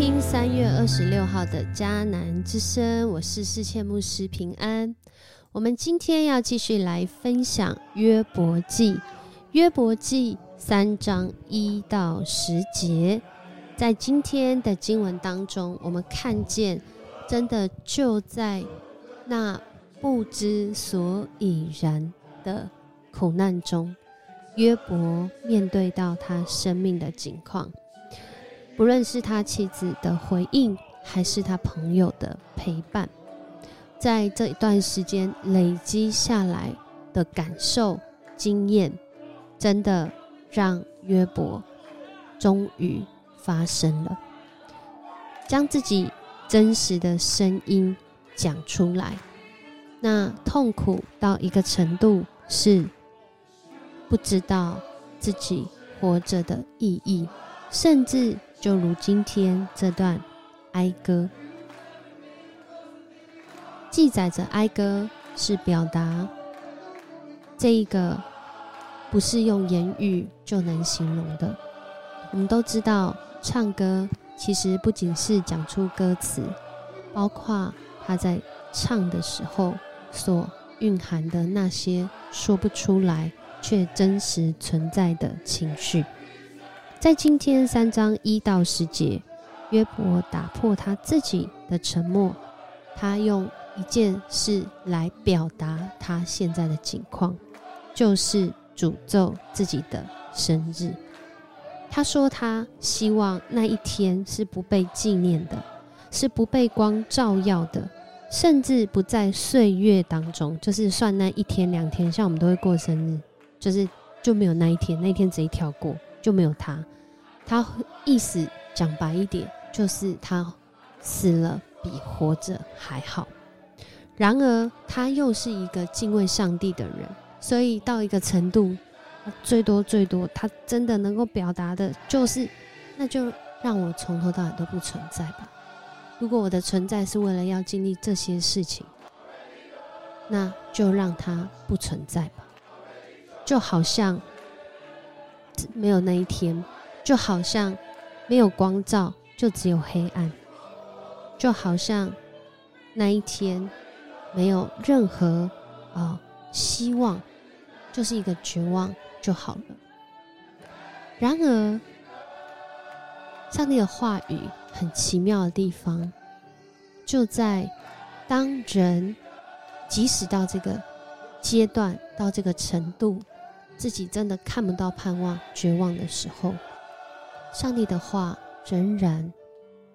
听三月二十六号的迦南之声，我是世切牧师平安。我们今天要继续来分享约伯记，约伯记三章一到十节。在今天的经文当中，我们看见，真的就在那不知所以然的苦难中，约伯面对到他生命的境况。不论是他妻子的回应，还是他朋友的陪伴，在这一段时间累积下来的感受、经验，真的让约伯终于发生了，将自己真实的声音讲出来。那痛苦到一个程度，是不知道自己活着的意义，甚至。就如今天这段哀歌，记载着哀歌是表达这一个不是用言语就能形容的。我们都知道，唱歌其实不仅是讲出歌词，包括他在唱的时候所蕴含的那些说不出来却真实存在的情绪。在今天三章一到十节，约伯打破他自己的沉默，他用一件事来表达他现在的境况，就是诅咒自己的生日。他说他希望那一天是不被纪念的，是不被光照耀的，甚至不在岁月当中，就是算那一天两天，像我们都会过生日，就是就没有那一天，那一天直接跳过。就没有他，他意思讲白一点，就是他死了比活着还好。然而，他又是一个敬畏上帝的人，所以到一个程度，最多最多，他真的能够表达的就是，那就让我从头到尾都不存在吧。如果我的存在是为了要经历这些事情，那就让它不存在吧。就好像。没有那一天，就好像没有光照，就只有黑暗；就好像那一天没有任何啊希望，就是一个绝望就好了。然而，上帝的话语很奇妙的地方，就在当人即使到这个阶段，到这个程度。自己真的看不到盼望、绝望的时候，上帝的话仍然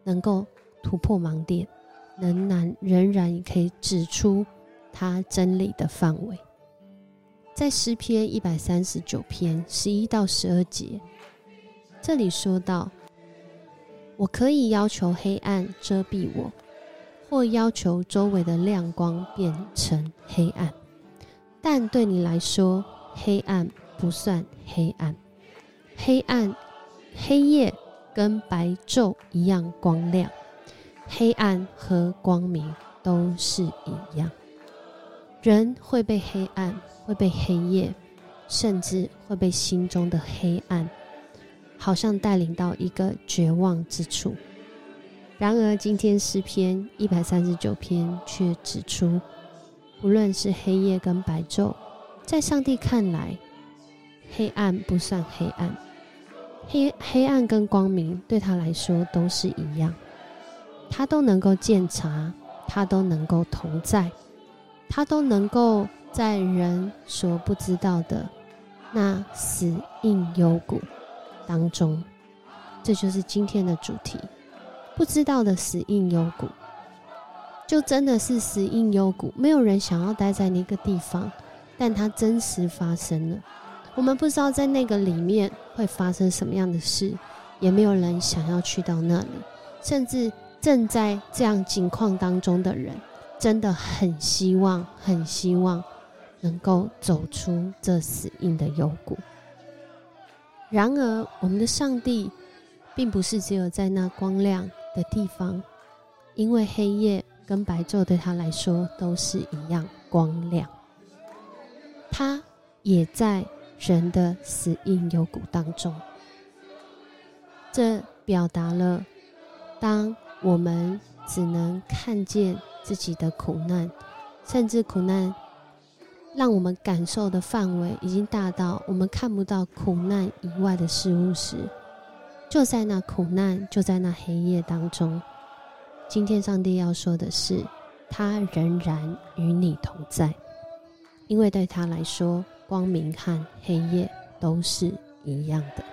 能够突破盲点，仍然仍然可以指出他真理的范围。在诗篇一百三十九篇十一到十二节，这里说到：“我可以要求黑暗遮蔽我，或要求周围的亮光变成黑暗，但对你来说。”黑暗不算黑暗，黑暗、黑夜跟白昼一样光亮，黑暗和光明都是一样。人会被黑暗，会被黑夜，甚至会被心中的黑暗，好像带领到一个绝望之处。然而，今天诗篇一百三十九篇却指出，不论是黑夜跟白昼。在上帝看来，黑暗不算黑暗，黑黑暗跟光明对他来说都是一样，他都能够鉴察，他都能够同在，他都能够在人所不知道的那死硬幽谷当中，这就是今天的主题。不知道的死硬幽谷，就真的是死硬幽谷，没有人想要待在那个地方。但它真实发生了，我们不知道在那个里面会发生什么样的事，也没有人想要去到那里，甚至正在这样境况当中的人，真的很希望、很希望能够走出这死硬的幽谷。然而，我们的上帝并不是只有在那光亮的地方，因为黑夜跟白昼对他来说都是一样光亮。他也在人的死硬幽谷当中，这表达了当我们只能看见自己的苦难，甚至苦难让我们感受的范围已经大到我们看不到苦难以外的事物时，就在那苦难，就在那黑夜当中，今天上帝要说的是，他仍然与你同在，因为对他来说，光明和黑夜都是一样的。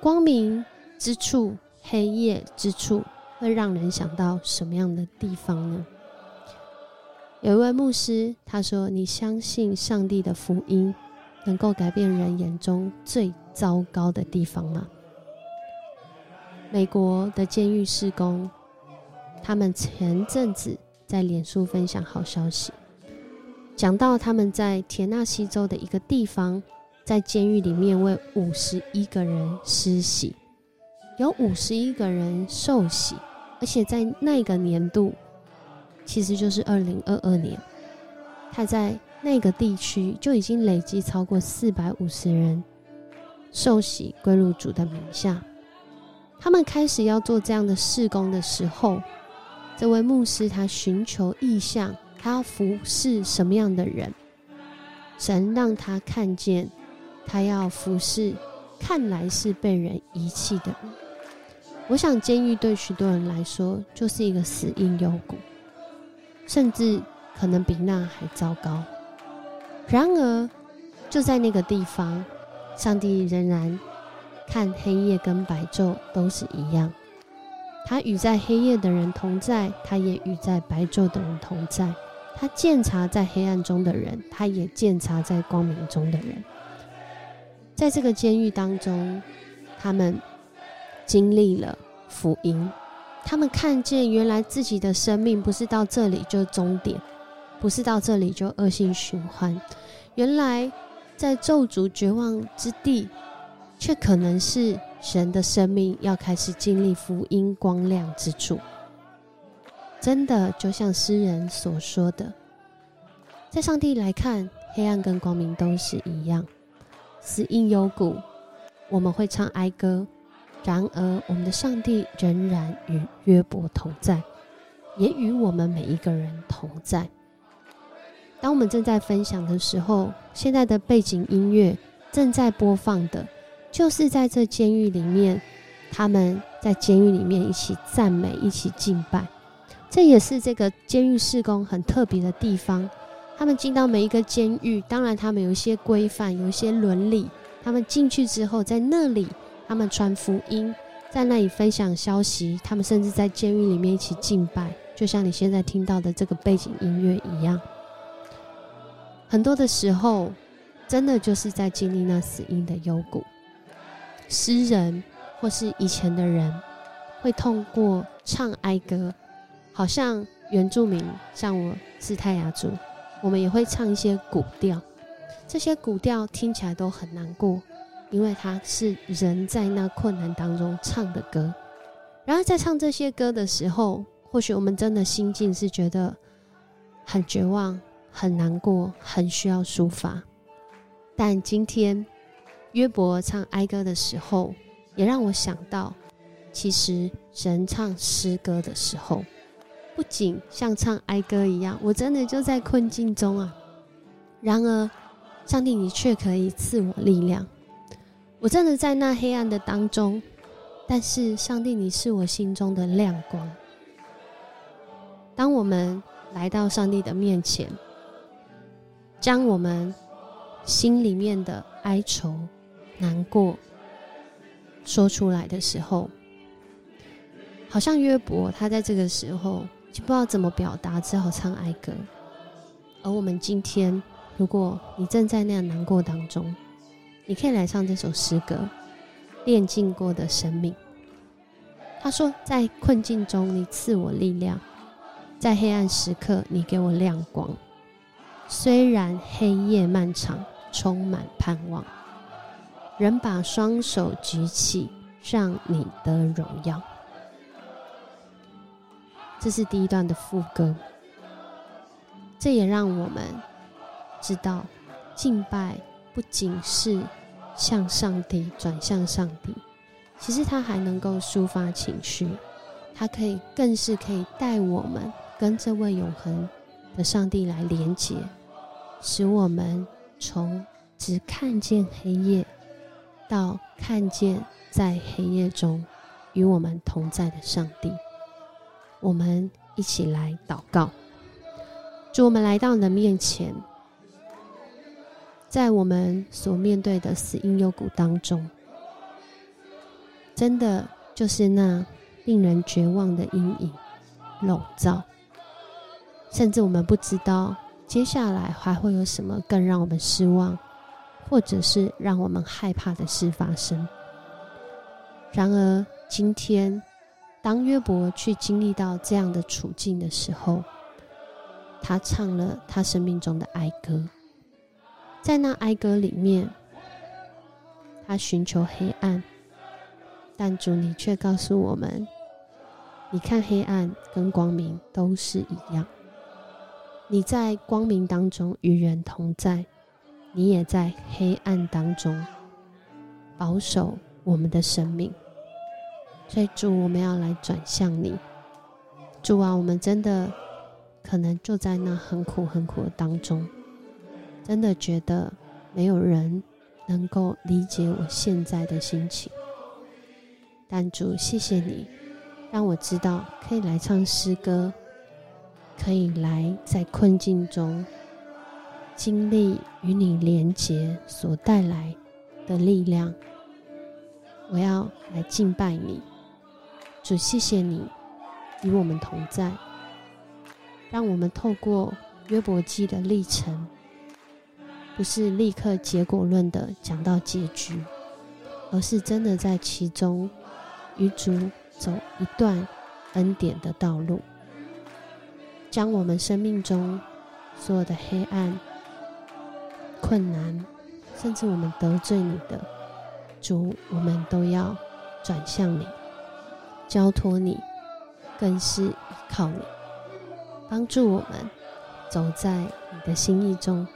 光明之处，黑夜之处，会让人想到什么样的地方呢？有一位牧师他说：“你相信上帝的福音能够改变人眼中最糟糕的地方吗？”美国的监狱施工，他们前阵子在脸书分享好消息，讲到他们在田纳西州的一个地方，在监狱里面为五十一个人施洗，有五十一个人受洗，而且在那个年度，其实就是二零二二年，他在那个地区就已经累计超过四百五十人受洗归入主的名下。他们开始要做这样的事工的时候，这位牧师他寻求意向，他要服侍什么样的人？神让他看见，他要服侍看来是被人遗弃的人。我想，监狱对许多人来说就是一个死荫幽谷，甚至可能比那还糟糕。然而，就在那个地方，上帝仍然。看黑夜跟白昼都是一样，他与在黑夜的人同在，他也与在白昼的人同在。他鉴察在黑暗中的人，他也鉴察在光明中的人。在这个监狱当中，他们经历了福音，他们看见原来自己的生命不是到这里就终点，不是到这里就恶性循环。原来在咒诅绝望之地。却可能是神的生命要开始经历福音光亮之处。真的，就像诗人所说的，在上帝来看，黑暗跟光明都是一样，死因幽谷。我们会唱哀歌，然而我们的上帝仍然与约伯同在，也与我们每一个人同在。当我们正在分享的时候，现在的背景音乐正在播放的。就是在这监狱里面，他们在监狱里面一起赞美、一起敬拜，这也是这个监狱事工很特别的地方。他们进到每一个监狱，当然他们有一些规范、有一些伦理。他们进去之后，在那里他们传福音，在那里分享消息。他们甚至在监狱里面一起敬拜，就像你现在听到的这个背景音乐一样。很多的时候，真的就是在经历那死因的幽谷。诗人或是以前的人，会通过唱哀歌，好像原住民，像我是泰雅族，我们也会唱一些古调。这些古调听起来都很难过，因为它是人在那困难当中唱的歌。然而在唱这些歌的时候，或许我们真的心境是觉得很绝望、很难过、很需要抒发。但今天。约伯唱哀歌的时候，也让我想到，其实人唱诗歌的时候，不仅像唱哀歌一样，我真的就在困境中啊。然而，上帝你却可以赐我力量。我真的在那黑暗的当中，但是上帝你是我心中的亮光。当我们来到上帝的面前，将我们心里面的哀愁。难过说出来的时候，好像约伯他在这个时候就不知道怎么表达，只好唱哀歌。而我们今天，如果你正在那样难过当中，你可以来唱这首诗歌《炼尽过的生命》。他说：“在困境中，你赐我力量；在黑暗时刻，你给我亮光。虽然黑夜漫长，充满盼望。”人把双手举起，让你的荣耀。这是第一段的副歌。这也让我们知道，敬拜不仅是向上帝转向上帝，其实它还能够抒发情绪，它可以更是可以带我们跟这位永恒的上帝来连接，使我们从只看见黑夜，到看见在黑夜中与我们同在的上帝。我们一起来祷告，主，我们来到你的面前，在我们所面对的死因幽谷当中，真的就是那。令人绝望的阴影笼罩，甚至我们不知道接下来还会有什么更让我们失望，或者是让我们害怕的事发生。然而，今天当约伯去经历到这样的处境的时候，他唱了他生命中的哀歌，在那哀歌里面，他寻求黑暗，但主你却告诉我们。你看，黑暗跟光明都是一样。你在光明当中与人同在，你也在黑暗当中保守我们的生命。所以主，我们要来转向你。主啊，我们真的可能就在那很苦很苦的当中，真的觉得没有人能够理解我现在的心情。但主，谢谢你。让我知道可以来唱诗歌，可以来在困境中经历与你连结所带来的力量。我要来敬拜你，主，谢谢你与我们同在，让我们透过约伯记的历程，不是立刻结果论的讲到结局，而是真的在其中与主。走一段恩典的道路，将我们生命中所有的黑暗、困难，甚至我们得罪你的主，我们都要转向你，交托你，更是依靠你，帮助我们走在你的心意中。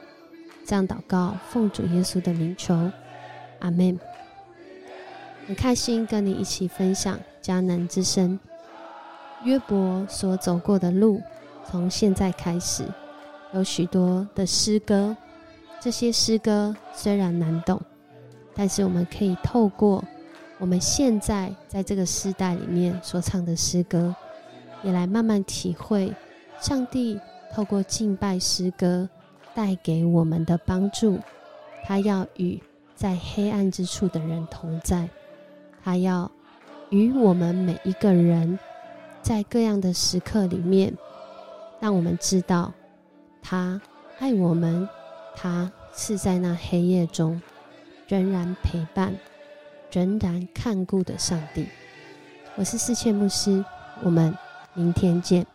这样祷告，奉主耶稣的名求，阿门。很开心跟你一起分享。迦南之声，约伯所走过的路，从现在开始，有许多的诗歌。这些诗歌虽然难懂，但是我们可以透过我们现在在这个时代里面所唱的诗歌，也来慢慢体会上帝透过敬拜诗歌带给我们的帮助。他要与在黑暗之处的人同在，他要。与我们每一个人，在各样的时刻里面，让我们知道，他爱我们，他是在那黑夜中仍然陪伴、仍然看顾的上帝。我是思切牧师，我们明天见。